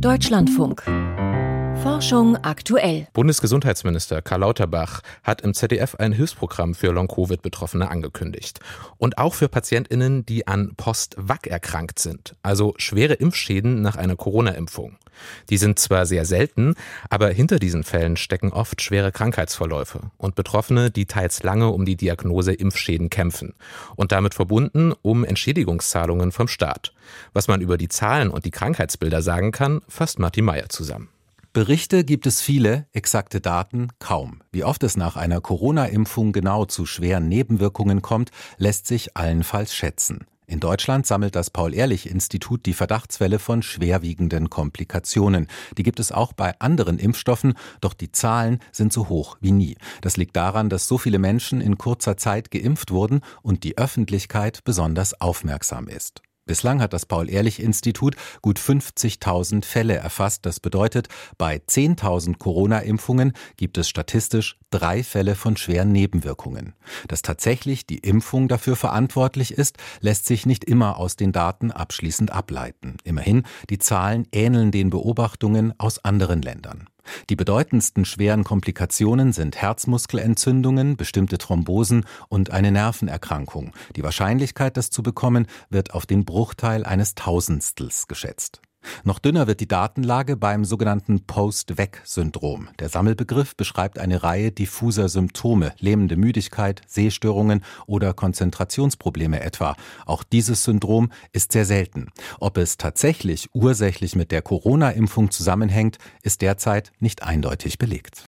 Deutschlandfunk. Forschung aktuell. Bundesgesundheitsminister Karl Lauterbach hat im ZDF ein Hilfsprogramm für Long-Covid-Betroffene angekündigt. Und auch für PatientInnen, die an Post-Vac erkrankt sind, also schwere Impfschäden nach einer Corona-Impfung. Die sind zwar sehr selten, aber hinter diesen Fällen stecken oft schwere Krankheitsverläufe und Betroffene, die teils lange um die Diagnose Impfschäden kämpfen und damit verbunden um Entschädigungszahlungen vom Staat. Was man über die Zahlen und die Krankheitsbilder sagen kann, fasst Martin Meyer zusammen. Berichte gibt es viele, exakte Daten kaum. Wie oft es nach einer Corona-Impfung genau zu schweren Nebenwirkungen kommt, lässt sich allenfalls schätzen. In Deutschland sammelt das Paul-Ehrlich-Institut die Verdachtsfälle von schwerwiegenden Komplikationen. Die gibt es auch bei anderen Impfstoffen, doch die Zahlen sind so hoch wie nie. Das liegt daran, dass so viele Menschen in kurzer Zeit geimpft wurden und die Öffentlichkeit besonders aufmerksam ist. Bislang hat das Paul-Ehrlich-Institut gut 50.000 Fälle erfasst. Das bedeutet, bei 10.000 Corona-Impfungen gibt es statistisch drei Fälle von schweren Nebenwirkungen. Dass tatsächlich die Impfung dafür verantwortlich ist, lässt sich nicht immer aus den Daten abschließend ableiten. Immerhin, die Zahlen ähneln den Beobachtungen aus anderen Ländern. Die bedeutendsten schweren Komplikationen sind Herzmuskelentzündungen, bestimmte Thrombosen und eine Nervenerkrankung. Die Wahrscheinlichkeit, das zu bekommen, wird auf den Bruchteil eines Tausendstels geschätzt. Noch dünner wird die Datenlage beim sogenannten Post-Weg-Syndrom. Der Sammelbegriff beschreibt eine Reihe diffuser Symptome, lähmende Müdigkeit, Sehstörungen oder Konzentrationsprobleme etwa. Auch dieses Syndrom ist sehr selten. Ob es tatsächlich ursächlich mit der Corona-Impfung zusammenhängt, ist derzeit nicht eindeutig belegt.